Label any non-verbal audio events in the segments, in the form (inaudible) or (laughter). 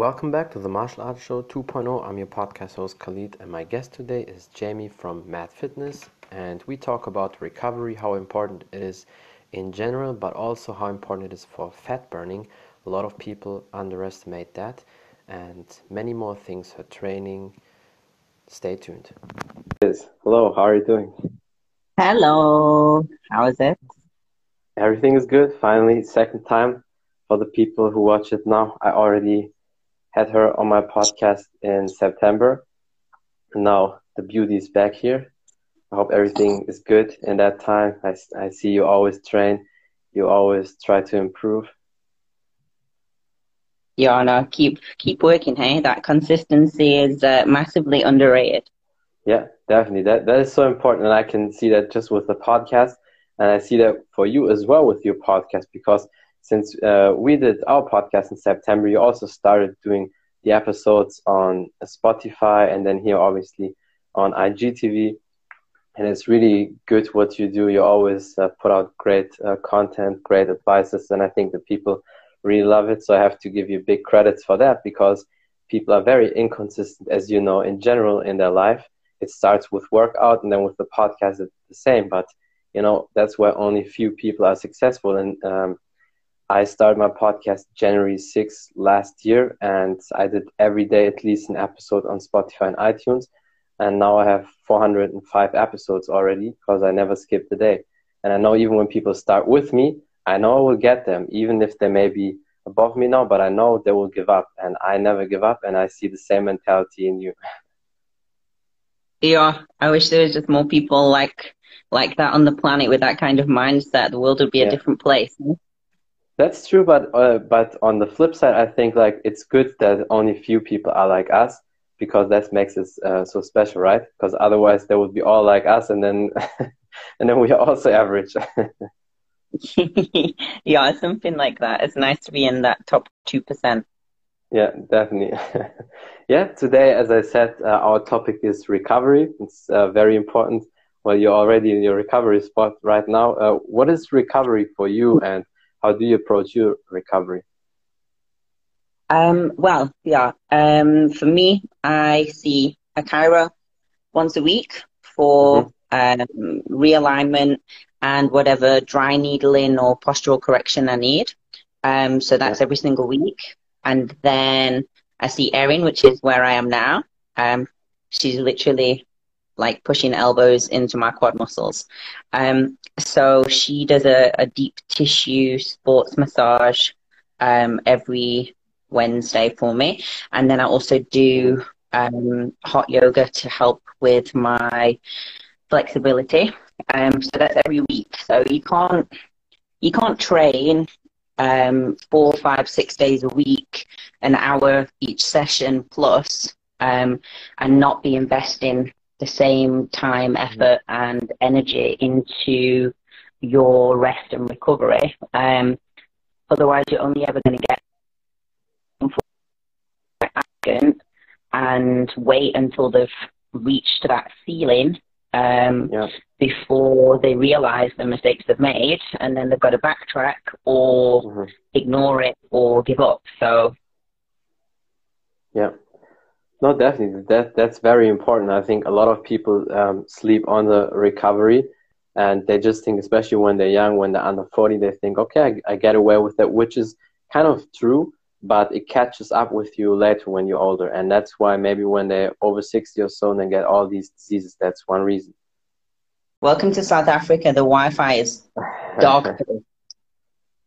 Welcome back to the Martial Arts Show 2.0. I'm your podcast host Khalid, and my guest today is Jamie from Mad Fitness. And we talk about recovery, how important it is in general, but also how important it is for fat burning. A lot of people underestimate that, and many more things for training. Stay tuned. Yes. Hello, how are you doing? Hello, how is it? Everything is good. Finally, second time for the people who watch it now. I already had her on my podcast in September. Now the beauty is back here. I hope everything is good in that time. I, I see you always train. You always try to improve. Yeah, no, keep keep working. Hey, that consistency is uh, massively underrated. Yeah, definitely. That that is so important, and I can see that just with the podcast, and I see that for you as well with your podcast because since uh, we did our podcast in September, you also started doing the episodes on Spotify and then here obviously on IGTV. And it's really good what you do. You always uh, put out great uh, content, great advices, and I think the people really love it. So I have to give you big credits for that because people are very inconsistent, as you know, in general in their life. It starts with workout, and then with the podcast, it's the same. But you know that's why only few people are successful, and um, I started my podcast January 6th last year, and I did every day at least an episode on Spotify and iTunes. And now I have 405 episodes already because I never skipped a day. And I know even when people start with me, I know I will get them, even if they may be above me now, but I know they will give up. And I never give up, and I see the same mentality in you. Yeah, I wish there was just more people like like that on the planet with that kind of mindset. The world would be yeah. a different place. That's true, but uh, but on the flip side, I think like it's good that only few people are like us because that makes us uh, so special, right? Because otherwise, they would be all like us, and then (laughs) and then we are also average. (laughs) (laughs) yeah, something like that. It's nice to be in that top two percent. Yeah, definitely. yeah, today, as I said, uh, our topic is recovery. It's uh, very important. Well, you're already in your recovery spot right now. Uh, what is recovery for you, and how do you approach your recovery? Um, well, yeah. Um, for me, I see a chiro once a week for mm-hmm. um, realignment and whatever dry needling or postural correction I need. Um, so that's yeah. every single week. And then I see Erin, which is where I am now. Um, she's literally like pushing elbows into my quad muscles. Um, so she does a, a deep tissue sports massage um, every Wednesday for me. And then I also do um, hot yoga to help with my flexibility. Um, so that's every week. So you can't you can't train um, four, five, six days a week, an hour each session plus, um, and not be investing the same time, mm-hmm. effort, and energy into your rest and recovery. Um, otherwise, you're only ever going to get arrogant and wait until they've reached that ceiling um, yeah. before they realize the mistakes they've made, and then they've got to backtrack or mm-hmm. ignore it or give up. So, yeah. No, definitely. That that's very important. I think a lot of people um, sleep on the recovery, and they just think, especially when they're young, when they're under forty, they think, okay, I, I get away with that, which is kind of true, but it catches up with you later when you're older, and that's why maybe when they're over sixty or so, and they get all these diseases. That's one reason. Welcome to South Africa. The Wi-Fi is (laughs) dog.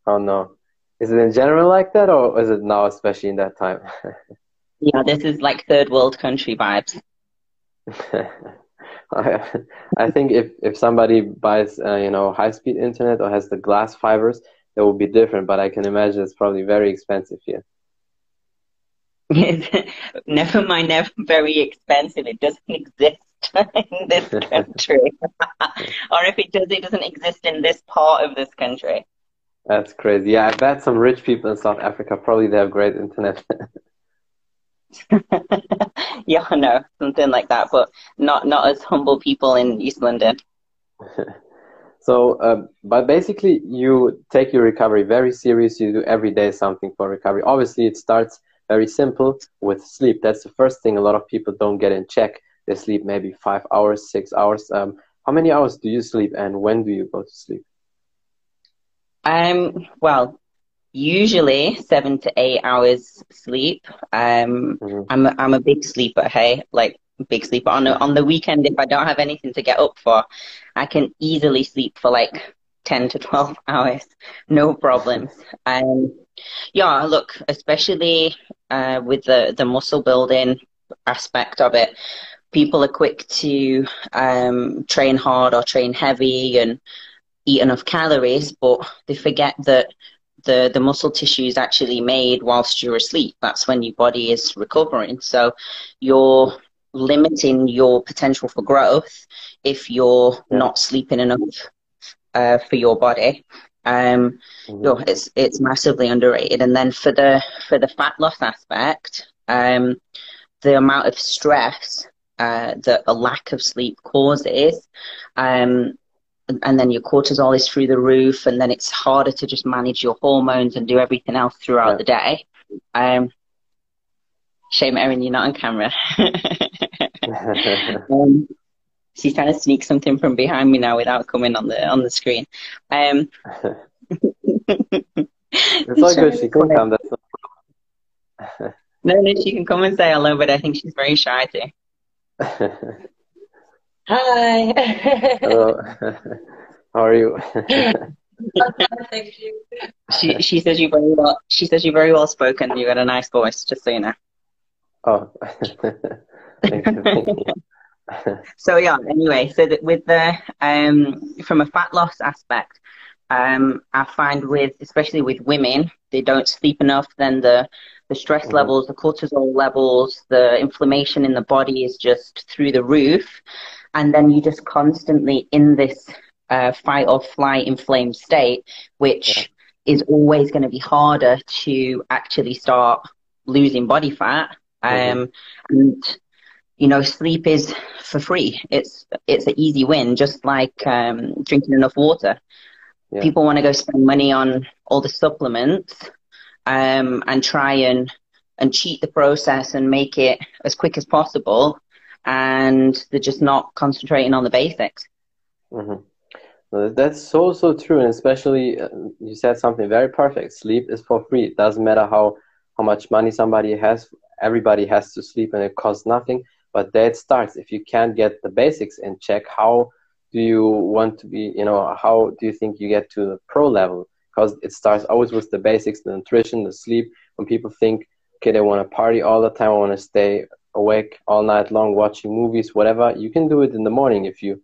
oh no, is it in general like that, or is it now, especially in that time? (laughs) Yeah, this is like third world country vibes. (laughs) I think if, if somebody buys, uh, you know, high speed internet or has the glass fibers, it will be different. But I can imagine it's probably very expensive here. (laughs) never mind, never very expensive. It doesn't (laughs) exist in this country, or if it does, it doesn't exist in this part of this country. That's crazy. Yeah, I bet some rich people in South Africa probably they have great internet. (laughs) yeah, no, something like that, but not not as humble people in East London. (laughs) so, uh, but basically, you take your recovery very serious. You do every day something for recovery. Obviously, it starts very simple with sleep. That's the first thing a lot of people don't get in check. They sleep maybe five hours, six hours. Um, how many hours do you sleep, and when do you go to sleep? Um, well, usually seven to eight hours sleep. Um, mm-hmm. I'm a, I'm a big sleeper. Hey, like big sleeper on the, on the weekend. If I don't have anything to get up for, I can easily sleep for like ten to twelve (laughs) hours, no problems. Um, yeah, look, especially uh, with the the muscle building aspect of it, people are quick to um, train hard or train heavy and eat enough calories, but they forget that the, the muscle tissue is actually made whilst you're asleep. That's when your body is recovering. So you're limiting your potential for growth if you're not sleeping enough uh, for your body. Um, mm-hmm. it's it's massively underrated. And then for the for the fat loss aspect, um, the amount of stress uh, that a lack of sleep causes, um, and then your cortisol is through the roof, and then it's harder to just manage your hormones and do everything else throughout yeah. the day. Um, shame, Erin, you're not on camera. (laughs) um, she's trying to sneak something from behind me now without coming on the on the screen. Um, (laughs) it's all good. She can (laughs) come. That's no, no, she can come and say hello, but I think she's very shy too. Hi. Hello. (laughs) (laughs) How are you? Thank you. She she says you very well. She says you very well spoken. You got a nice voice, just so you know. Oh. (laughs) thank you. Thank you. so yeah. Anyway, so that with the um from a fat loss aspect, um I find with especially with women, they don't sleep enough. Then the the stress mm-hmm. levels, the cortisol levels, the inflammation in the body is just through the roof and then you're just constantly in this uh, fight or flight inflamed state, which yeah. is always going to be harder to actually start losing body fat. Mm-hmm. Um, and you know, sleep is for free. It's it's an easy win, just like um, drinking enough water. Yeah. People want to go spend money on all the supplements um, and try and and cheat the process and make it as quick as possible and they're just not concentrating on the basics. Mm-hmm. That's so so true, and especially uh, you said something very perfect. Sleep is for free. It doesn't matter how how much money somebody has. Everybody has to sleep, and it costs nothing. But there it starts. If you can't get the basics in check, how do you want to be? You know, how do you think you get to the pro level? Because it starts always with the basics, the nutrition, the sleep. When people think, okay, they want to party all the time, I want to stay awake all night long watching movies, whatever. You can do it in the morning if you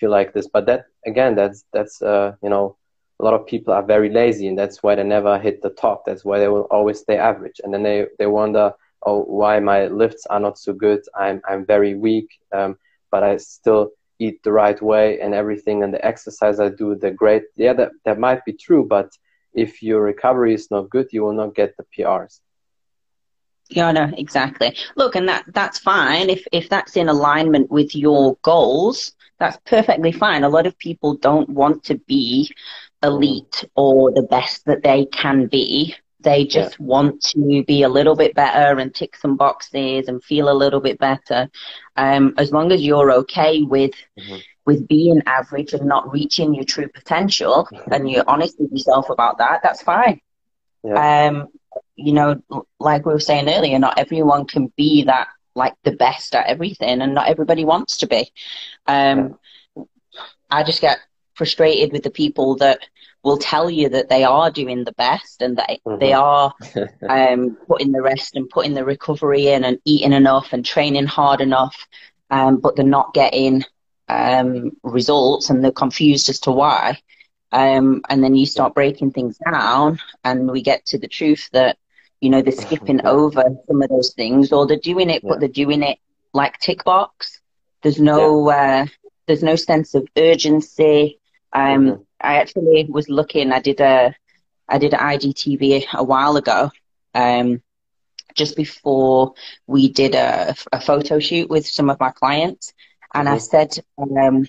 you like this. But that again, that's that's uh, you know a lot of people are very lazy, and that's why they never hit the top. That's why they will always stay average, and then they they wonder, oh, why my lifts are not so good. I'm I'm very weak, um, but I still eat the right way and everything, and the exercise I do, the great. Yeah, that that might be true, but if your recovery is not good, you will not get the PRs. Yeah, no, exactly. Look, and that that's fine if if that's in alignment with your goals. That's perfectly fine. A lot of people don't want to be elite or the best that they can be. They just yeah. want to be a little bit better and tick some boxes and feel a little bit better. Um, as long as you're okay with mm-hmm. with being average and not reaching your true potential, and you're honest with yourself about that, that's fine. Yeah. Um, you know, like we were saying earlier, not everyone can be that like the best at everything, and not everybody wants to be. Um. I just get frustrated with the people that will tell you that they are doing the best and that mm-hmm. they are (laughs) um, putting the rest and putting the recovery in and eating enough and training hard enough, um, but they're not getting um, results and they're confused as to why. Um, and then you start breaking things down, and we get to the truth that you know they're skipping over some of those things, or they're doing it, yeah. but they're doing it like tick box. There's no yeah. uh, there's no sense of urgency. Um, mm-hmm. I actually was looking. I did a I did an IGTV a while ago, um, just before we did a, a photo shoot with some of my clients, and mm-hmm. I said um,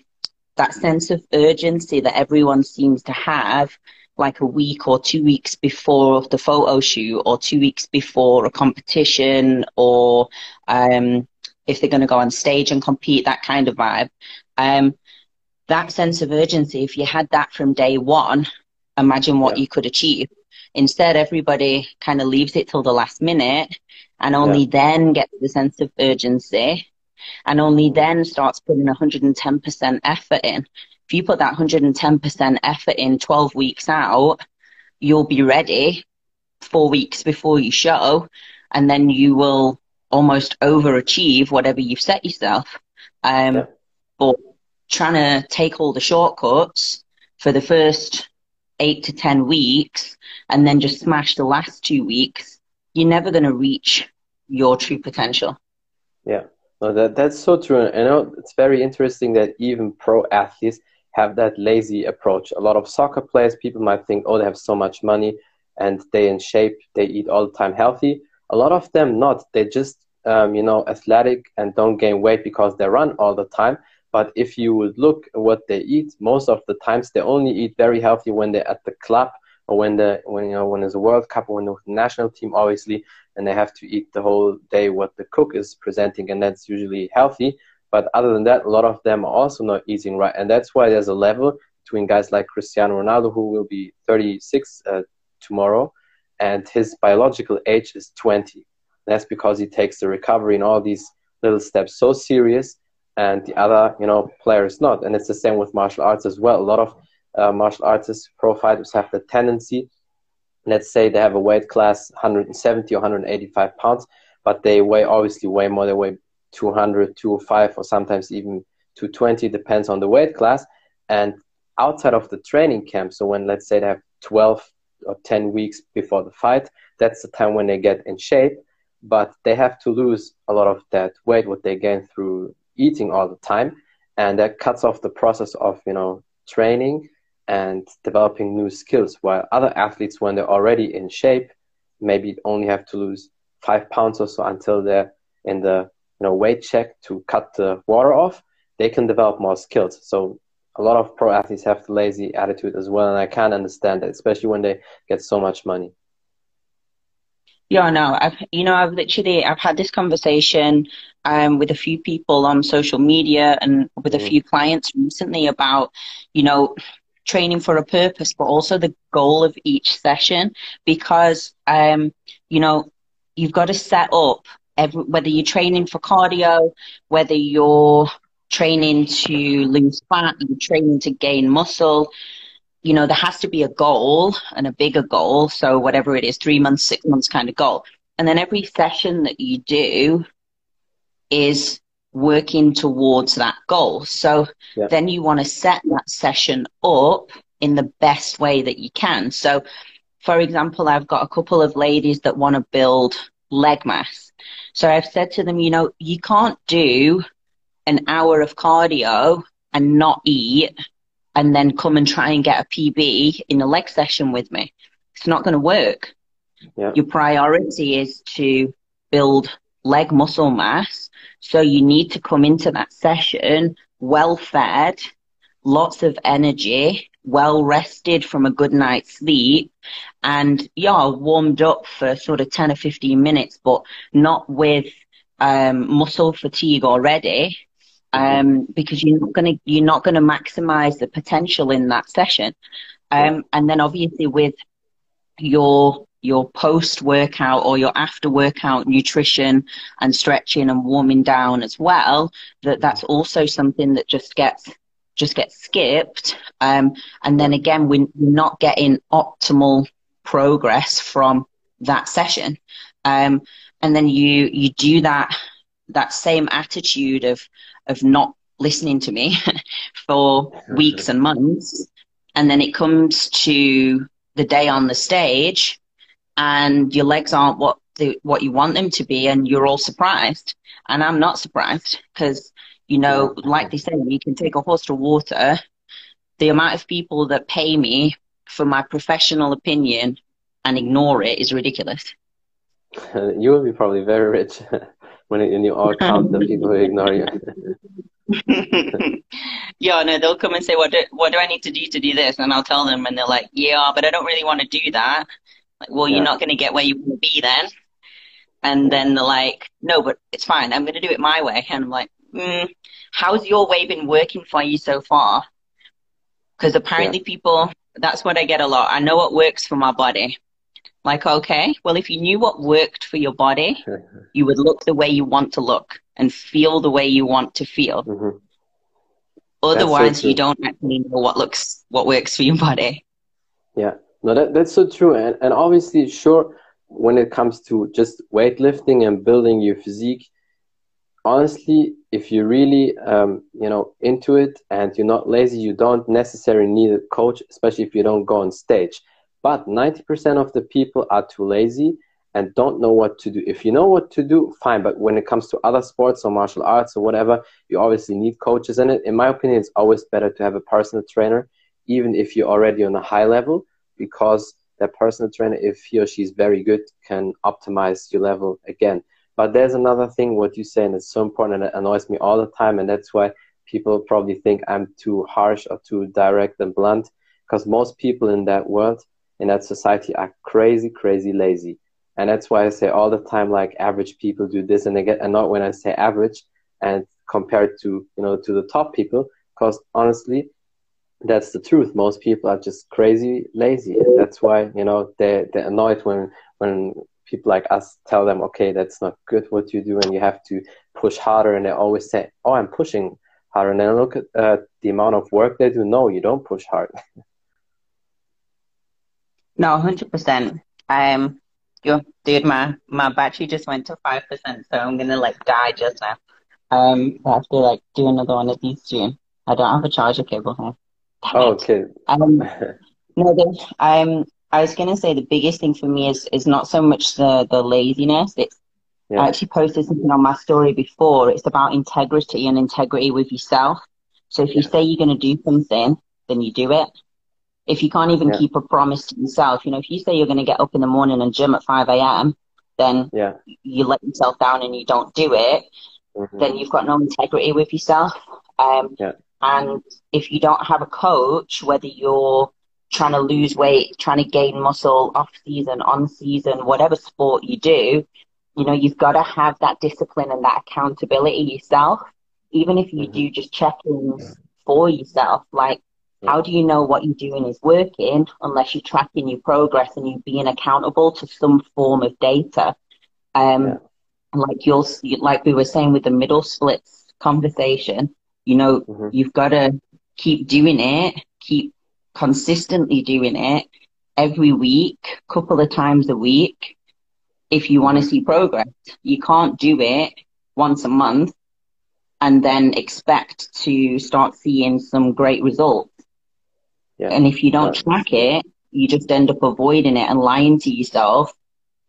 that sense of urgency that everyone seems to have like a week or two weeks before the photo shoot or two weeks before a competition or um, if they're going to go on stage and compete, that kind of vibe. Um, that sense of urgency, if you had that from day one, imagine what yeah. you could achieve. Instead, everybody kind of leaves it till the last minute and only yeah. then gets the sense of urgency and only then starts putting 110% effort in. If you put that 110% effort in 12 weeks out, you'll be ready four weeks before you show, and then you will almost overachieve whatever you've set yourself. Um, yeah. But trying to take all the shortcuts for the first eight to 10 weeks and then just smash the last two weeks, you're never going to reach your true potential. Yeah. No, that that's so true. And I know it's very interesting that even pro athletes have that lazy approach. A lot of soccer players, people might think, oh, they have so much money and they in shape, they eat all the time healthy. A lot of them not. They just um, you know athletic and don't gain weight because they run all the time. But if you would look at what they eat, most of the times they only eat very healthy when they're at the club or when the when you know when there's a World Cup or when the national team, obviously and they have to eat the whole day what the cook is presenting, and that's usually healthy. But other than that, a lot of them are also not eating right, and that's why there's a level between guys like Cristiano Ronaldo, who will be 36 uh, tomorrow, and his biological age is 20. That's because he takes the recovery and all these little steps so serious, and the other, you know, players not. And it's the same with martial arts as well. A lot of uh, martial artists, pro fighters have the tendency let's say they have a weight class 170 or 185 pounds, but they weigh obviously way more. They weigh 200, 205, or sometimes even 220, depends on the weight class. And outside of the training camp, so when let's say they have 12 or 10 weeks before the fight, that's the time when they get in shape. But they have to lose a lot of that weight, what they gain through eating all the time. And that cuts off the process of, you know, training and developing new skills. While other athletes, when they're already in shape, maybe only have to lose five pounds or so until they're in the you know weight check to cut the water off, they can develop more skills. So a lot of pro athletes have the lazy attitude as well, and I can't understand that, especially when they get so much money. Yeah, no, I've you know I've literally I've had this conversation um, with a few people on social media and with a mm. few clients recently about you know training for a purpose, but also the goal of each session because, um, you know, you've got to set up every, whether you're training for cardio, whether you're training to lose fat, you're training to gain muscle, you know, there has to be a goal and a bigger goal. So whatever it is, three months, six months kind of goal. And then every session that you do is working towards that goal. So yeah. then you want to set that session up in the best way that you can. So, for example, I've got a couple of ladies that want to build leg mass. So I've said to them, you know, you can't do an hour of cardio and not eat and then come and try and get a PB in a leg session with me. It's not going to work. Yeah. Your priority is to build leg muscle mass. So you need to come into that session well fed, lots of energy, well rested from a good night's sleep, and yeah, warmed up for sort of 10 or 15 minutes, but not with um, muscle fatigue already. Um, because you're not gonna you're not gonna maximize the potential in that session, um, and then obviously with your your post workout or your after workout nutrition and stretching and warming down as well that that's also something that just gets just get skipped. Um, and then again we're not getting optimal progress from that session. Um, and then you you do that that same attitude of of not listening to me (laughs) for weeks and months. And then it comes to the day on the stage and your legs aren't what the, what you want them to be, and you're all surprised. And I'm not surprised because, you know, like they say, you can take a horse to water. The amount of people that pay me for my professional opinion and ignore it is ridiculous. (laughs) you will be probably very rich (laughs) when, you all count the people who ignore you. (laughs) yeah, no, they'll come and say, what do, what do I need to do to do this? And I'll tell them, and they're like, yeah, but I don't really want to do that. Like, well, yeah. you're not going to get where you want to be then. And then they're like, no, but it's fine. I'm going to do it my way. And I'm like, mm, how's your way been working for you so far? Because apparently yeah. people, that's what I get a lot. I know what works for my body. Like, okay, well, if you knew what worked for your body, (laughs) you would look the way you want to look and feel the way you want to feel. Mm-hmm. Otherwise, so you don't actually know what looks, what works for your body. Yeah, no, that, that's so true. And, and obviously, sure, when it comes to just weightlifting and building your physique, honestly, if you're really, um, you know, into it and you're not lazy, you don't necessarily need a coach, especially if you don't go on stage. But 90% of the people are too lazy and don't know what to do. If you know what to do, fine. But when it comes to other sports or martial arts or whatever, you obviously need coaches in it. In my opinion, it's always better to have a personal trainer, even if you're already on a high level, because that personal trainer, if he or she is very good, can optimize your level again. But there's another thing, what you say, and it's so important and it annoys me all the time. And that's why people probably think I'm too harsh or too direct and blunt, because most people in that world, in that society, are crazy, crazy lazy and that's why I say all the time, like average people do this, and again, and not when I say average and compared to you know to the top people, because honestly, that's the truth. Most people are just crazy lazy, and that's why you know they they're annoyed when when people like us tell them, okay, that's not good what you do, and you have to push harder, and they always say, oh, I'm pushing harder, and then look at uh, the amount of work they do. No, you don't push hard. (laughs) no, hundred percent. I'm Yo, dude, my my battery just went to five percent, so I'm gonna like die just now. Um, I have to like do another one of these soon. I don't have a charger cable here. Oh, okay. Um, (laughs) no, um, I was gonna say the biggest thing for me is is not so much the the laziness. It's yeah. I actually posted something on my story before. It's about integrity and integrity with yourself. So if you say you're gonna do something, then you do it if you can't even yeah. keep a promise to yourself, you know, if you say you're going to get up in the morning and gym at 5 a.m., then yeah. you let yourself down and you don't do it, mm-hmm. then you've got no integrity with yourself. Um, yeah. And if you don't have a coach, whether you're trying to lose weight, trying to gain muscle off season, on season, whatever sport you do, you know, you've got to have that discipline and that accountability yourself. Even if you mm-hmm. do just check ins for yourself, like how do you know what you're doing is working unless you're tracking your progress and you're being accountable to some form of data? Um, yeah. Like you'll, like we were saying with the middle splits conversation, you know, mm-hmm. you've got to keep doing it, keep consistently doing it every week, couple of times a week. If you want to see progress, you can't do it once a month and then expect to start seeing some great results. Yeah. And if you don't track it, you just end up avoiding it and lying to yourself.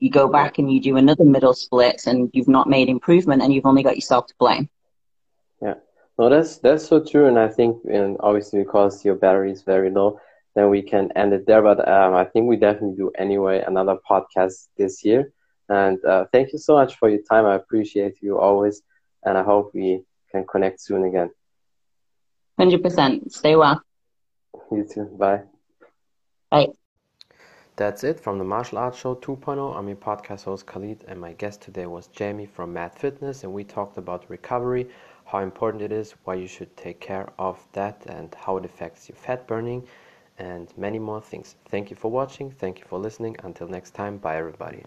You go back and you do another middle splits and you've not made improvement and you've only got yourself to blame. Yeah. No, that's that's so true. And I think and obviously because your battery is very low, then we can end it there. But um, I think we definitely do anyway another podcast this year. And uh, thank you so much for your time. I appreciate you always. And I hope we can connect soon again. 100%. Stay well. You too. Bye. Bye. That's it from the Martial Arts Show 2.0. I'm your podcast host Khalid, and my guest today was Jamie from Mad Fitness, and we talked about recovery, how important it is, why you should take care of that, and how it affects your fat burning, and many more things. Thank you for watching. Thank you for listening. Until next time, bye everybody.